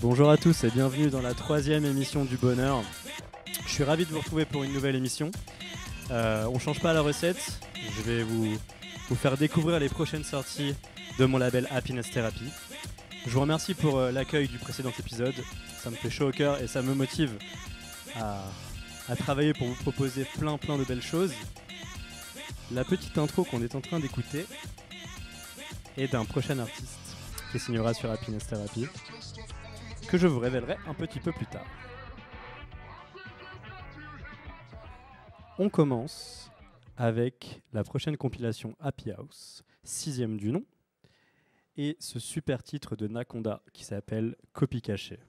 Bonjour à tous et bienvenue dans la troisième émission du bonheur. Je suis ravi de vous retrouver pour une nouvelle émission. Euh, on change pas la recette. Je vais vous, faire découvrir les prochaines sorties de mon label Happiness Therapy. Je vous remercie pour euh, l'accueil du précédent épisode. Ça me fait chaud au cœur et ça me motive à, à travailler pour vous proposer plein plein de belles choses. La petite intro qu'on est en train d'écouter est d'un prochain artiste qui signera sur Happiness Therapy que je vous révélerai un petit peu plus tard. On commence avec la prochaine compilation Happy House, sixième du nom, et ce super titre de Nakonda qui s'appelle Copie cachée.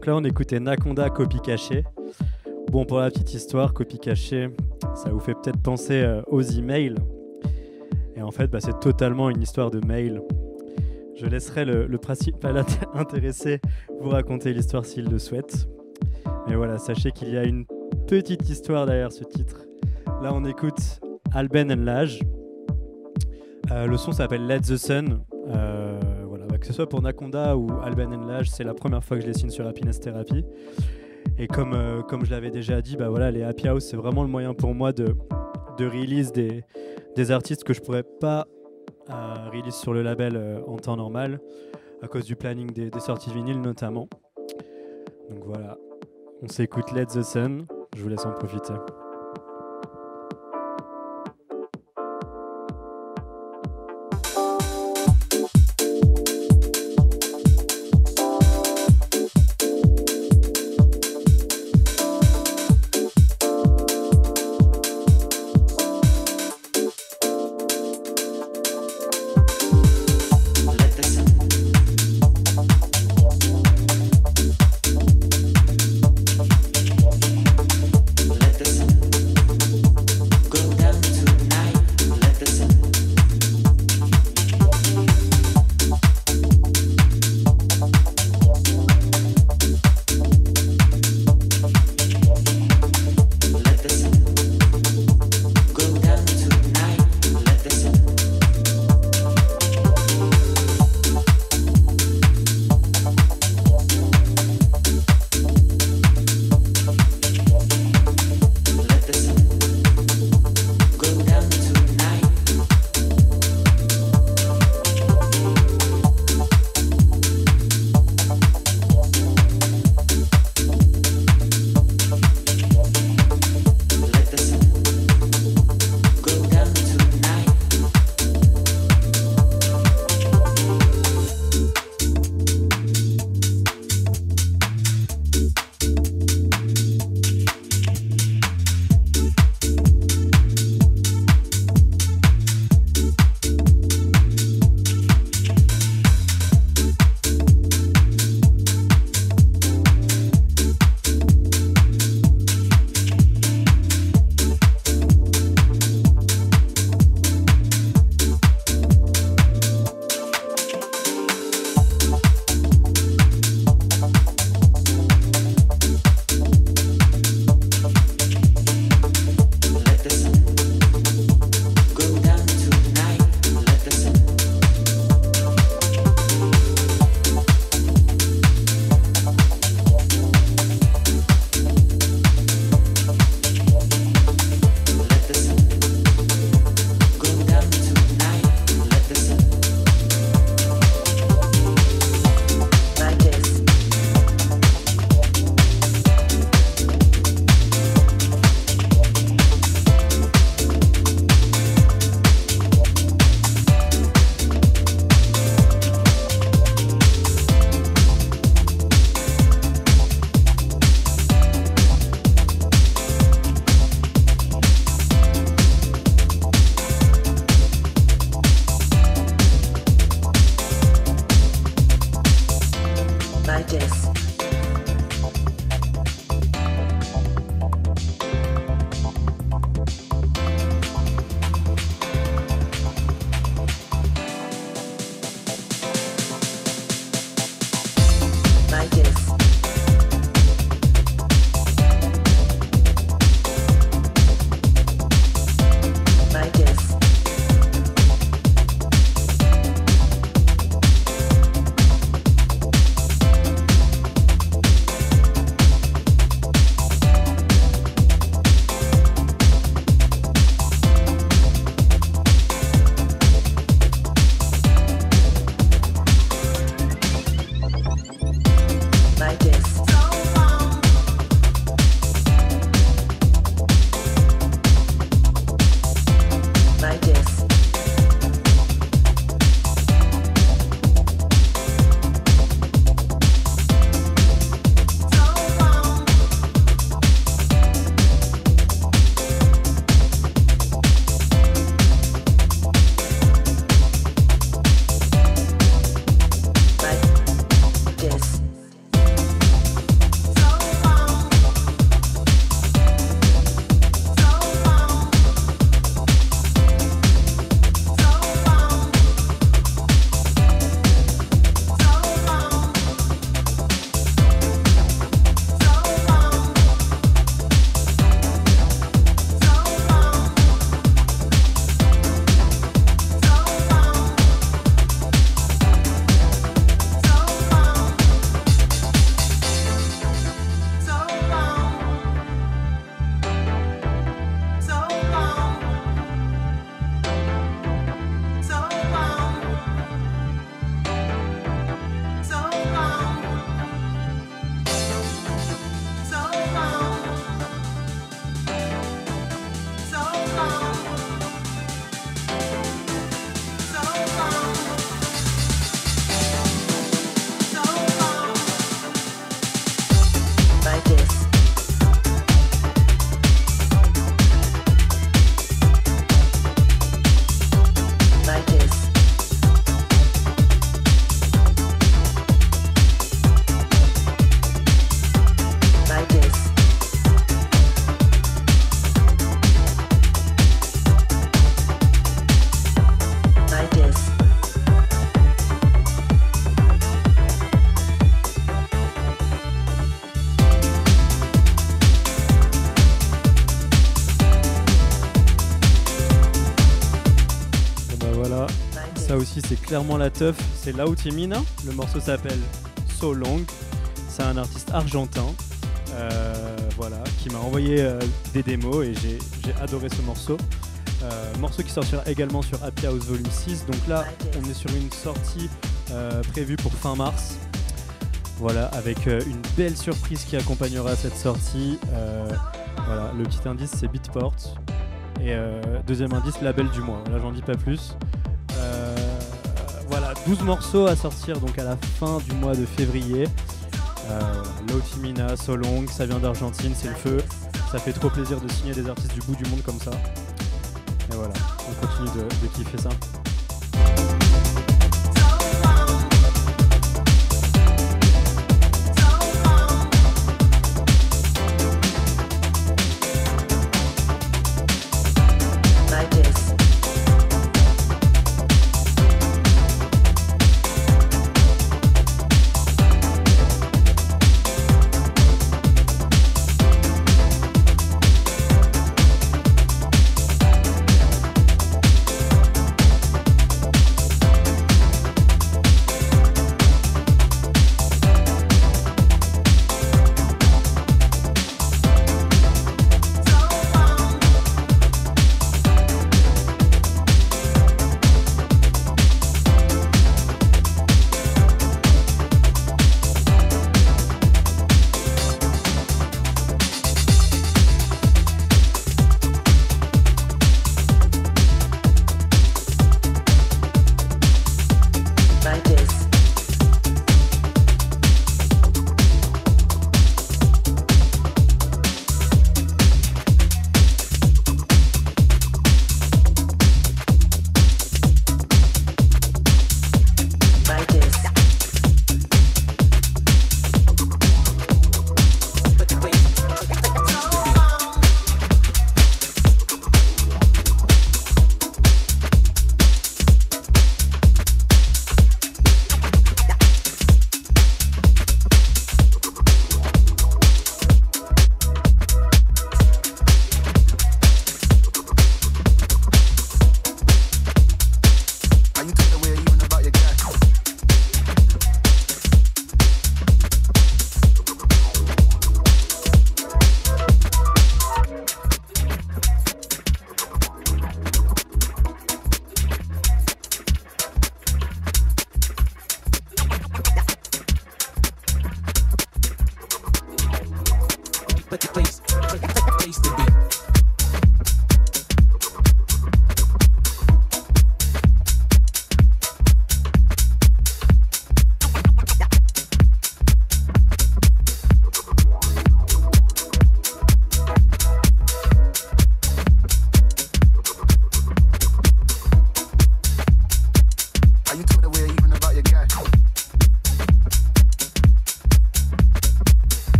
Donc là, on écoutait Nakonda Copie Cachée. Bon, pour la petite histoire, Copie Cachée, ça vous fait peut-être penser euh, aux emails. Et en fait, bah, c'est totalement une histoire de mail. Je laisserai le, le principal intéressé vous raconter l'histoire s'il le souhaite. Mais voilà, sachez qu'il y a une petite histoire derrière ce titre. Là, on écoute Alben and Lage. Euh, le son s'appelle Let the Sun. Euh, que ce soit pour Nakonda ou Alben and Lage, c'est la première fois que je les signe sur Happiness Therapy. Et comme, euh, comme je l'avais déjà dit, bah voilà, les Happy House, c'est vraiment le moyen pour moi de, de release des, des artistes que je pourrais pas release sur le label en temps normal, à cause du planning des, des sorties vinyles notamment. Donc voilà, on s'écoute Let the Sun, je vous laisse en profiter. C'est clairement la teuf, c'est Lao Timina. Le morceau s'appelle So Long. C'est un artiste argentin, euh, voilà, qui m'a envoyé euh, des démos et j'ai adoré ce morceau. Euh, morceau qui sortira également sur Happy House Volume 6. Donc là, on est sur une sortie prévue pour fin mars. Voilà, avec une belle surprise qui accompagnera cette sortie. voilà, le petit indice c'est Beatport. Et deuxième indice, label du mois. Là, j'en dis pas plus. Voilà, 12 morceaux à sortir donc à la fin du mois de février. Euh, So Long, ça vient d'Argentine, c'est le feu. Ça fait trop plaisir de signer des artistes du bout du monde comme ça. Et voilà, on continue de kiffer ça.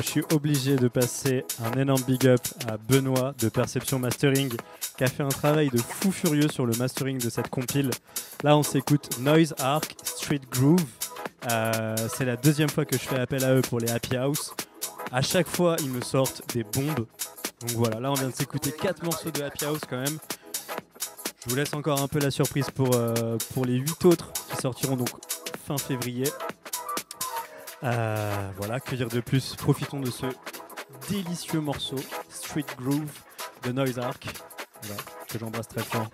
Je suis obligé de passer un énorme big up à Benoît de Perception Mastering qui a fait un travail de fou furieux sur le mastering de cette compile. Là on s'écoute Noise Arc Street Groove. Euh, c'est la deuxième fois que je fais appel à eux pour les Happy House. À chaque fois ils me sortent des bombes. Donc voilà, là on vient de s'écouter 4 morceaux de Happy House quand même. Je vous laisse encore un peu la surprise pour, euh, pour les 8 autres qui sortiront donc fin février. Euh, voilà, que dire de plus? Profitons de ce délicieux morceau, Street Groove de Noise Arc, que j'embrasse très fort.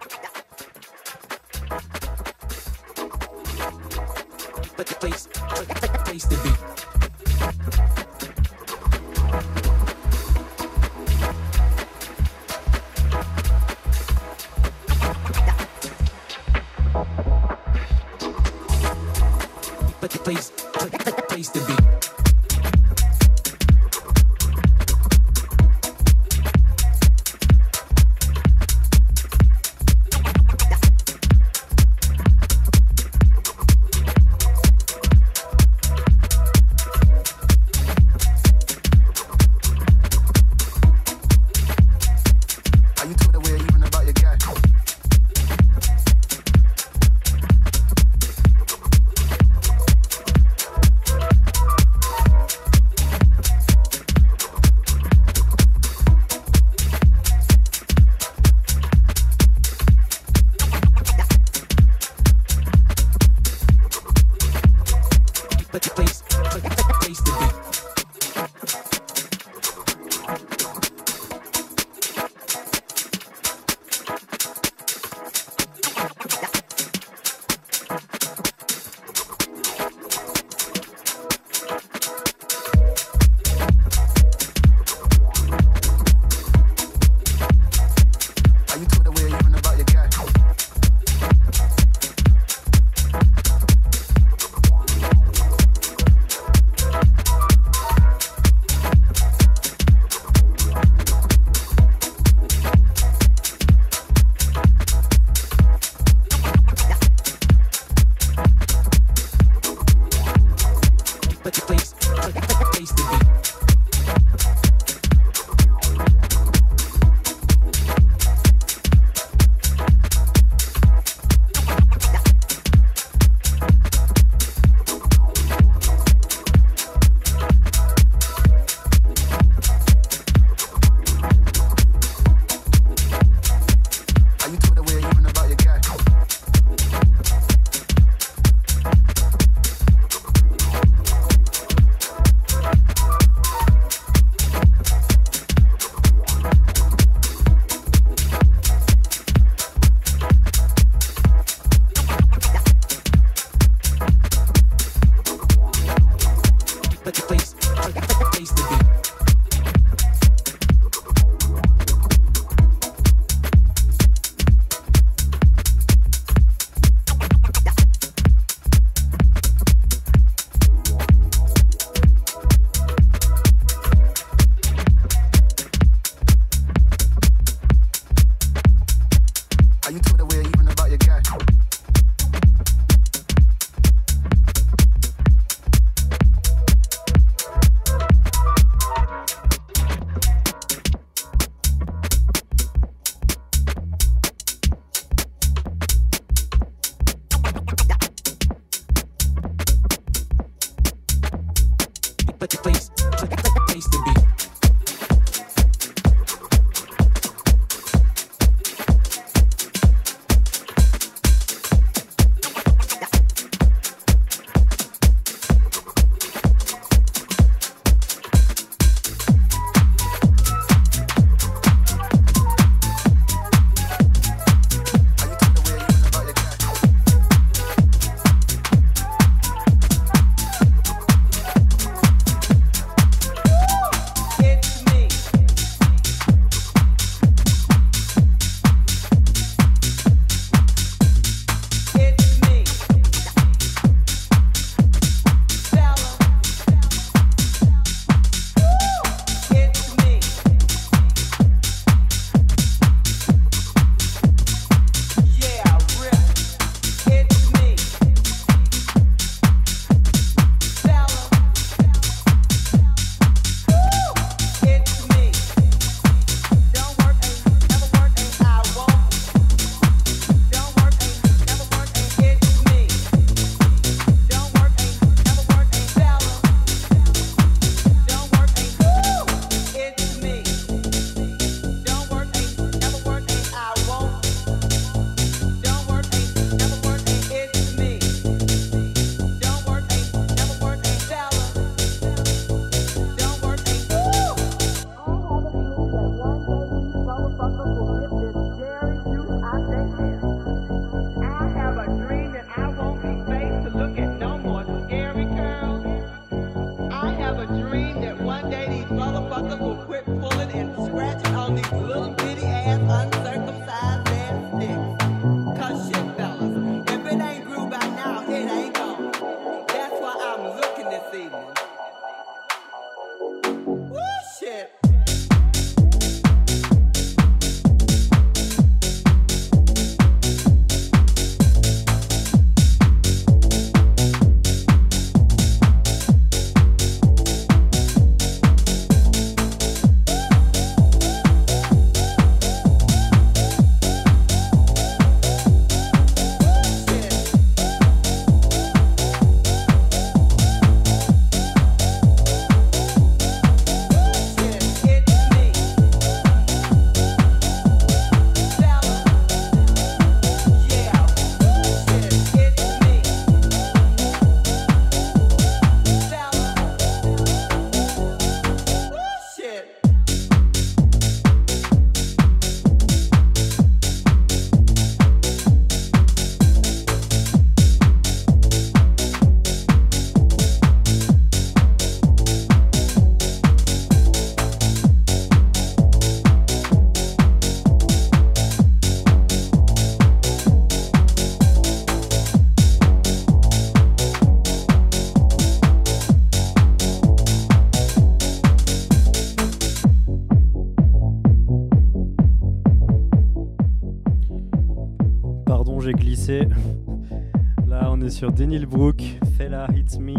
Sur Denil Brook, Fella Hits Me.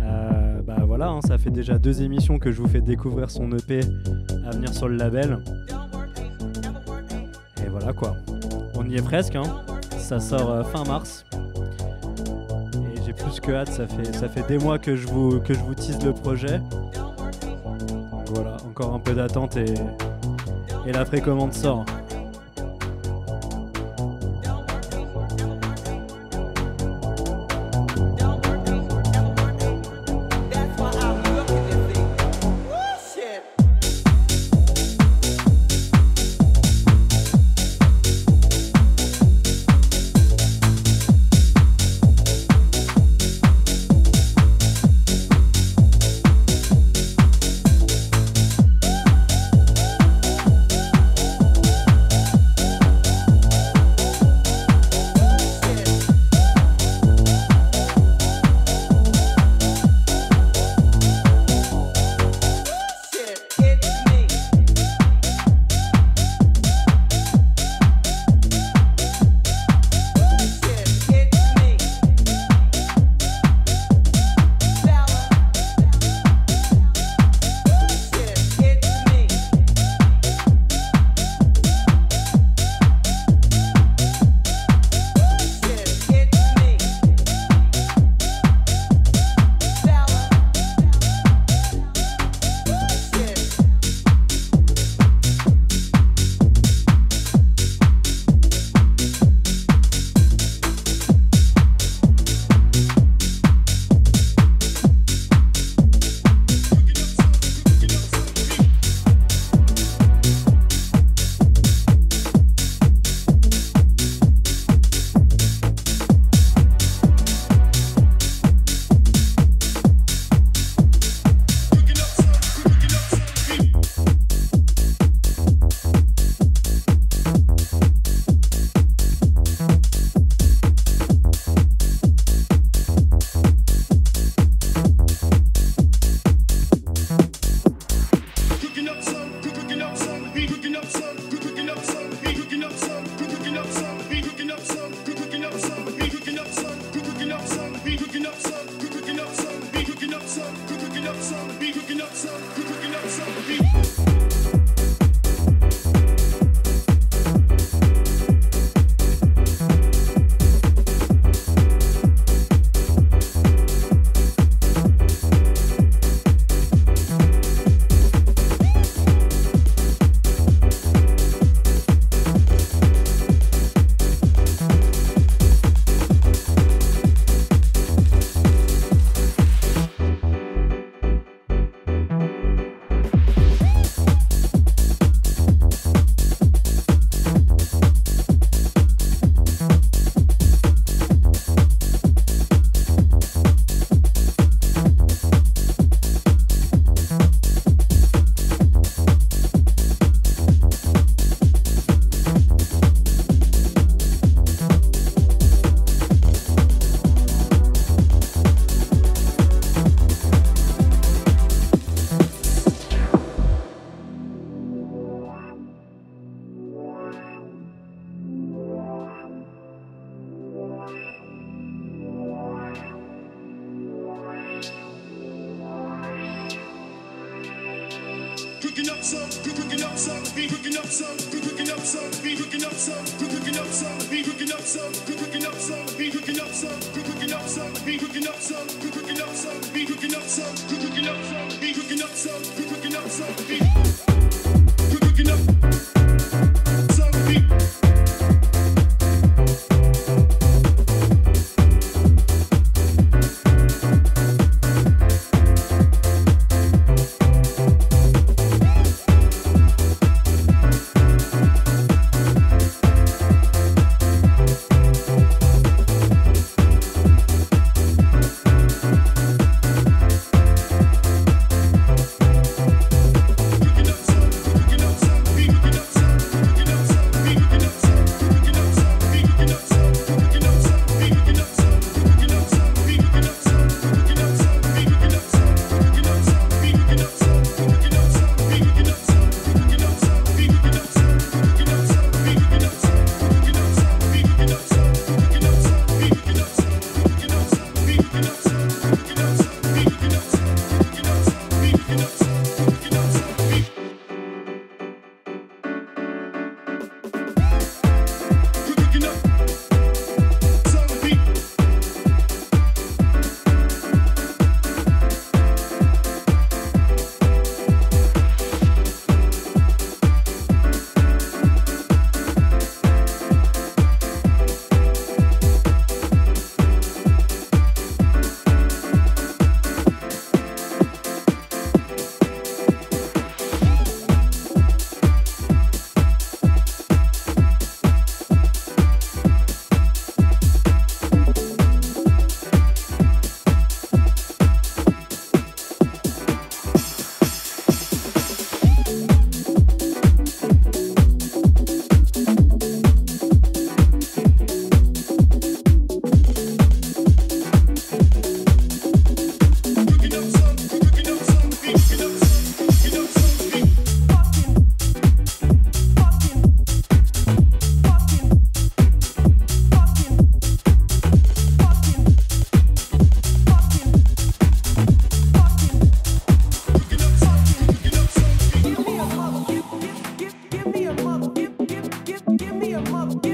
Euh, bah voilà, hein, ça fait déjà deux émissions que je vous fais découvrir son EP à venir sur le label. Et voilà quoi. On y est presque, hein. ça sort euh, fin mars. Et j'ai plus que hâte, ça fait, ça des mois que je vous, que je vous tease le projet. voilà, encore un peu d'attente et, et la précommande sort. them up.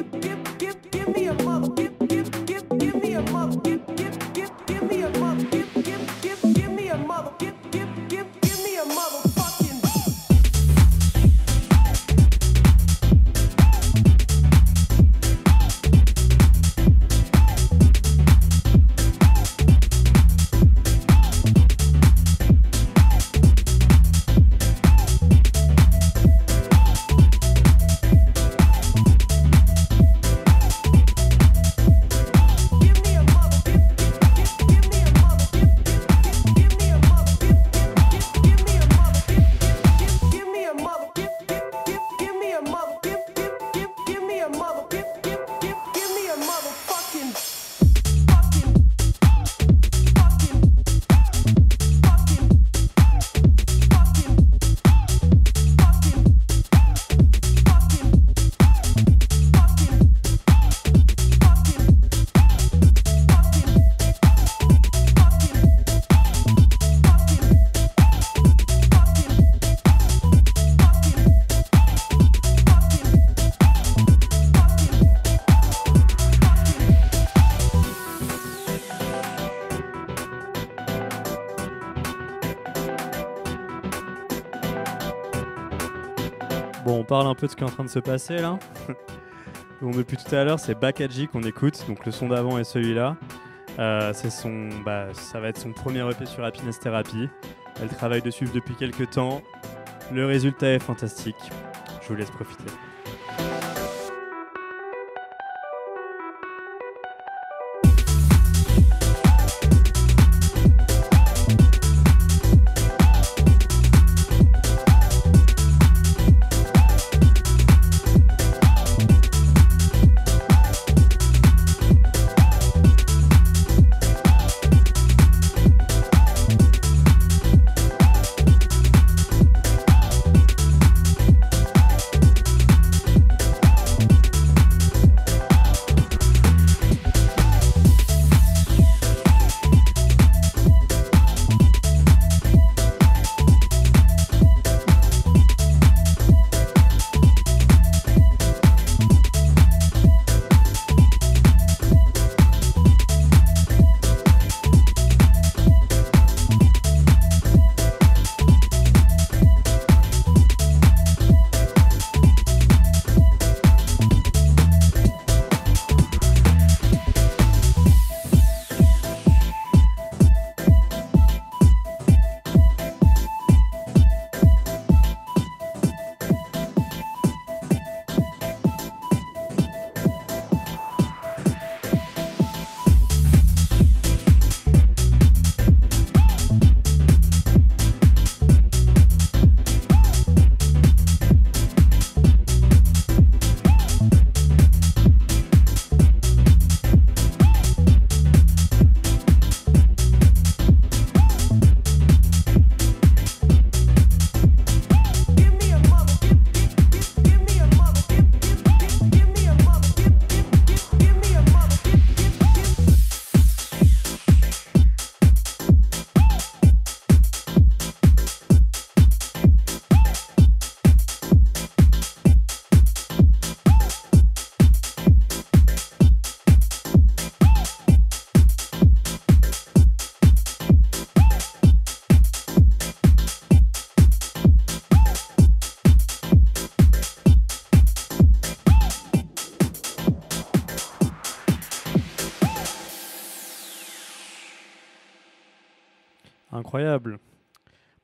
Parle un peu de ce qui est en train de se passer là. depuis tout à l'heure, c'est Bakaji qu'on écoute, donc le son d'avant est celui-là. Euh, c'est son, bah, ça va être son premier EP sur Happiness Therapy. Elle travaille dessus depuis quelques temps. Le résultat est fantastique. Je vous laisse profiter.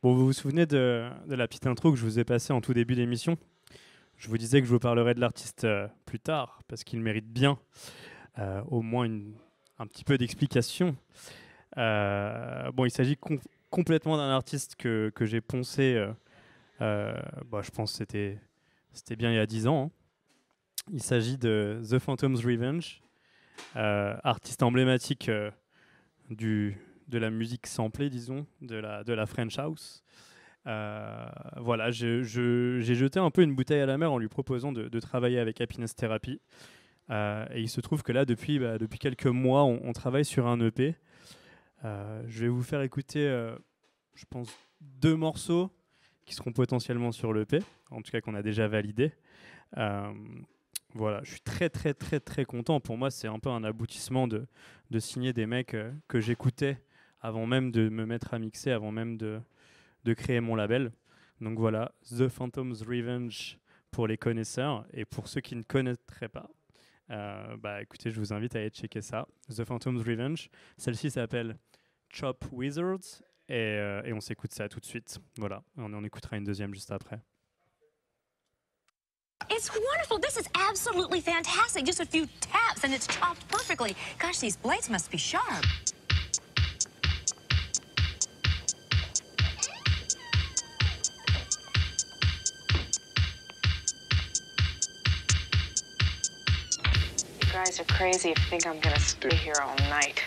Bon, vous vous souvenez de, la petite intro que je vous ai passée en tout début d'émission? Je vous disais que je vous parlerai de l'artiste euh, plus tard, parce qu'il mérite bien euh, au moins un petit peu d'explication. Euh, bon, il s'agit complètement d'un artiste que, j'ai poncé, bah, je pense que c'était, c'était bien il y a 10 ans. Hein. Il s'agit de The Phantom's Revenge, artiste emblématique du, de la musique samplée, disons, de la, de la French House. Euh, voilà, j'ai jeté un peu une bouteille à la mer en lui proposant de, travailler avec Happiness Therapy. Euh, et il se trouve que là, depuis, bah, depuis quelques mois, on, travaille sur un EP. Euh, je vais vous faire écouter, je pense, deux morceaux qui seront potentiellement sur l'EP, en tout cas qu'on a déjà validé. voilà, je suis très très très très content. Pour moi, c'est un peu un aboutissement de, de signer des mecs que j'écoutais avant même de me mettre à mixer, avant même de, de créer mon label. Donc voilà, The Phantom's Revenge pour les connaisseurs et pour ceux qui ne connaîtraient pas. Euh, bah écoutez, je vous invite à aller checker ça. The Phantom's Revenge. Celle-ci s'appelle Chop Wizards et, euh, et on s'écoute ça tout de suite. Voilà, on en écoutera une deuxième juste après. It's wonderful. This is absolutely fantastic. Just a few taps and it's chopped perfectly. Gosh, these blades must be sharp. Guys are crazy if you think I'm gonna stay here all night.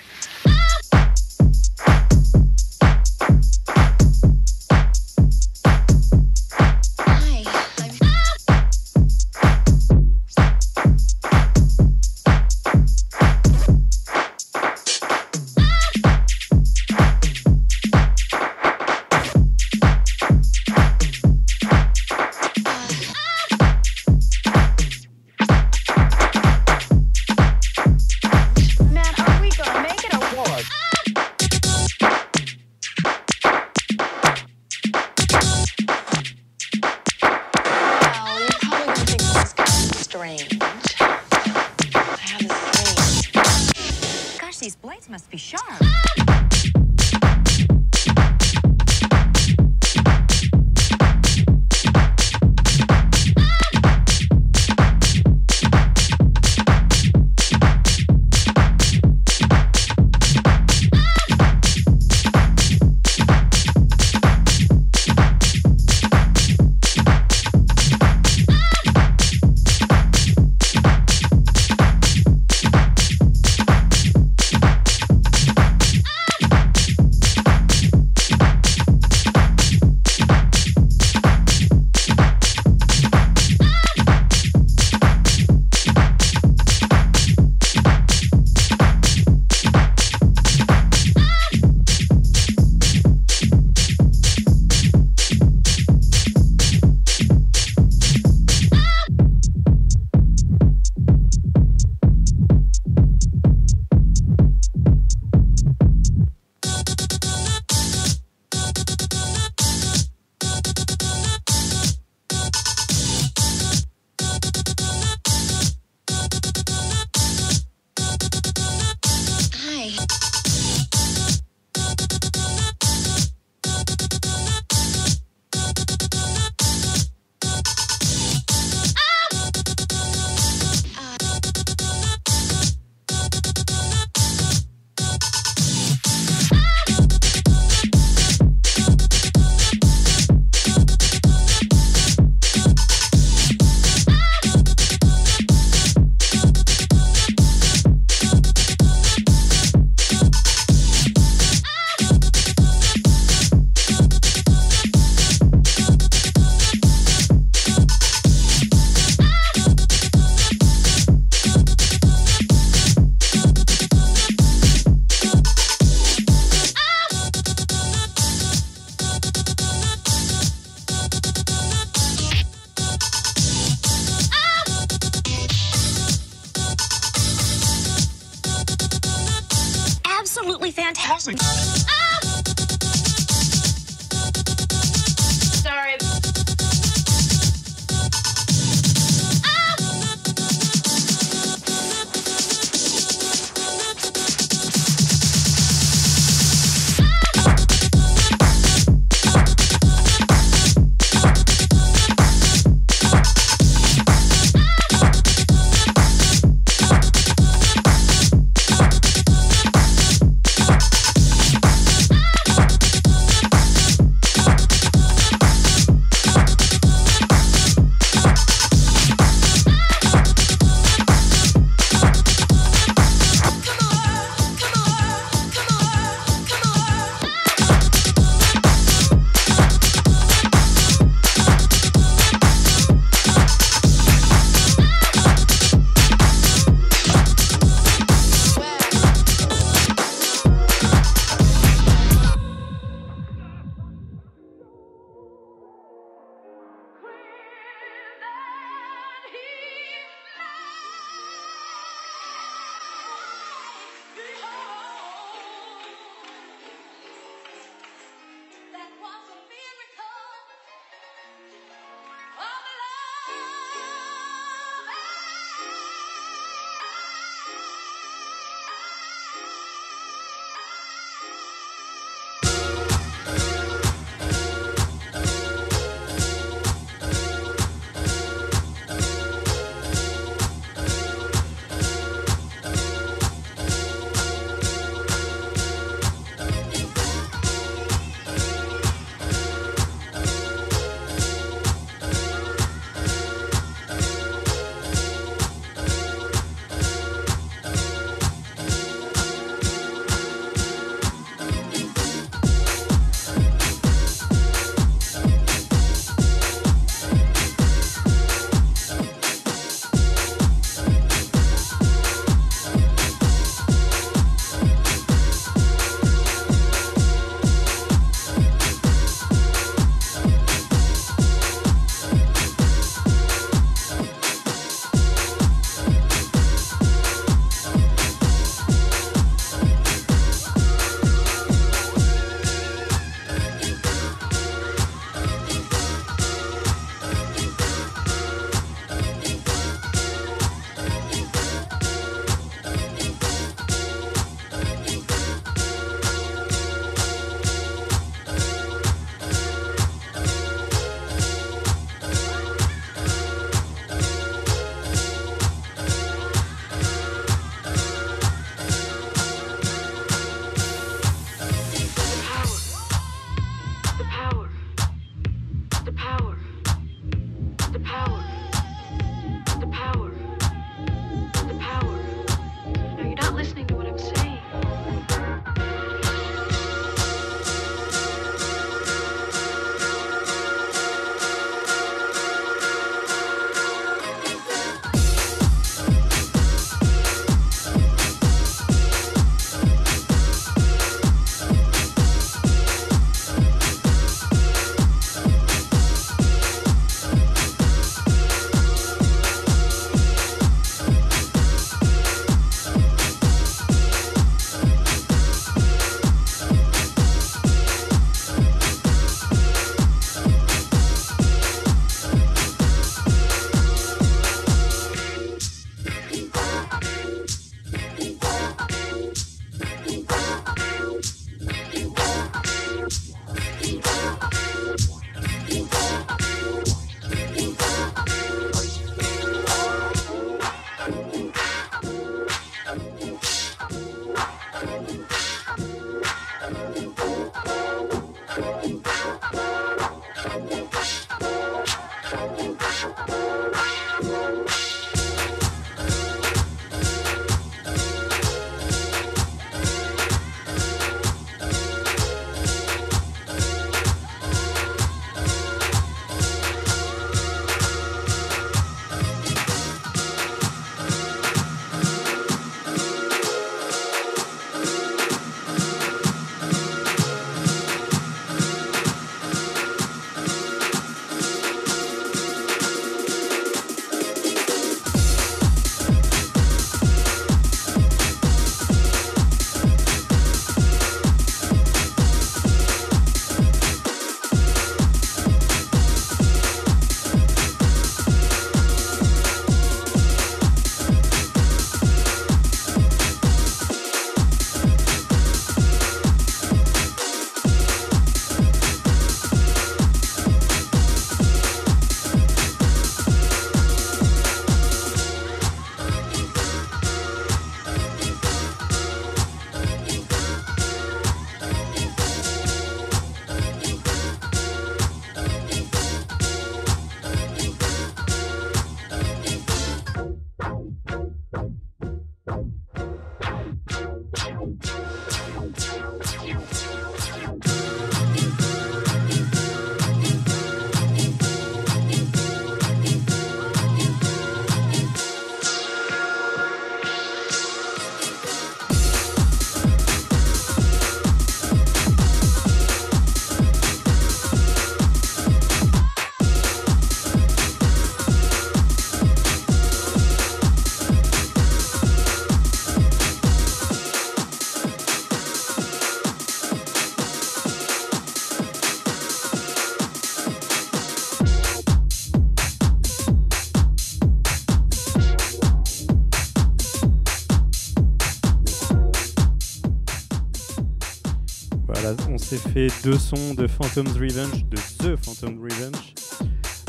S'est fait deux sons de Phantom's Revenge, de The Phantom Revenge.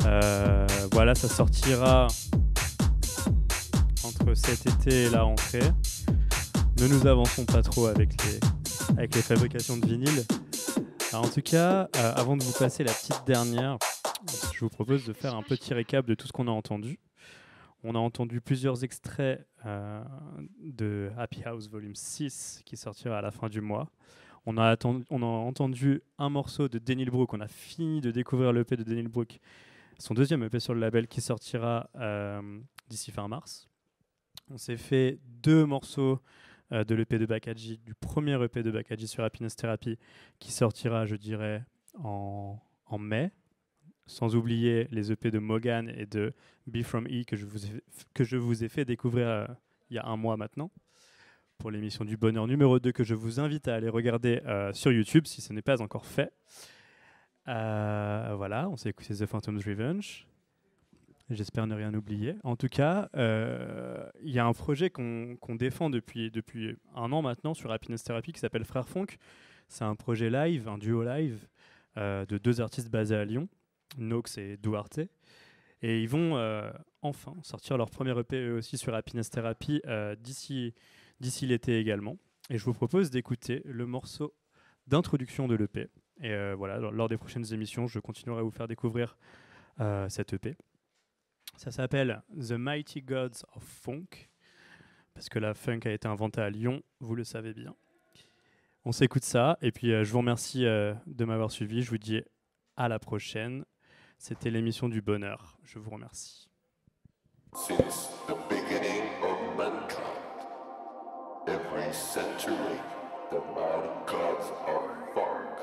Euh, voilà, ça sortira entre cet été et la rentrée. Ne nous avançons pas trop avec les, fabrications de vinyle. En tout cas, euh, avant de vous passer la petite dernière, je vous propose de faire un petit récap de tout ce qu'on a entendu. On a entendu plusieurs extraits euh, de Happy House Volume 6 qui sortira à la fin du mois. On a, entendu un morceau de Daniel Brook. On a fini de découvrir l'EP de Daniel Brook, son deuxième EP sur le label qui sortira euh, d'ici fin mars. On s'est fait deux morceaux euh, de l'EP de Bakaji, du premier EP de Bakaji sur Happiness Therapy qui sortira, je dirais, en, mai. Sans oublier les EP de Mogan et de Be From E que je vous ai, que je vous ai fait découvrir euh, il y a un mois maintenant pour l'émission du bonheur numéro 2 que je vous invite à aller regarder euh, sur YouTube si ce n'est pas encore fait. Euh, voilà, on s'est écouté The Phantom's Revenge. J'espère ne rien oublier. En tout cas, euh, il y a un projet qu'on défend depuis, un an maintenant sur Happiness Therapy qui s'appelle Frère Funk. C'est un projet live, un duo live de deux artistes basés à Lyon, Nox et Duarte. Et ils vont enfin sortir leur premier EP aussi sur Happiness Therapy d'ici d'ici l'été également. Et je vous propose d'écouter le morceau d'introduction de l'EP. Et euh, voilà, lors- des prochaines émissions, je continuerai à vous faire découvrir euh, cette EP. Ça s'appelle The Mighty Gods of Funk, parce que la funk a été inventée à Lyon, vous le savez bien. On s'écoute ça, et puis euh, je vous remercie euh, de m'avoir suivi. Je vous dis à la prochaine. C'était l'émission du bonheur. Je vous remercie. Every century, the mighty gods of funk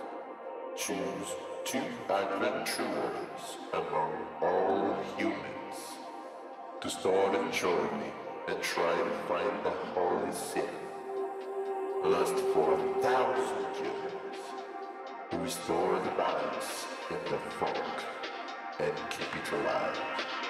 choose two adventurers among all humans to start a journey and try to find the holy sin. Last for a thousand years, to restore the balance in the funk and keep it alive.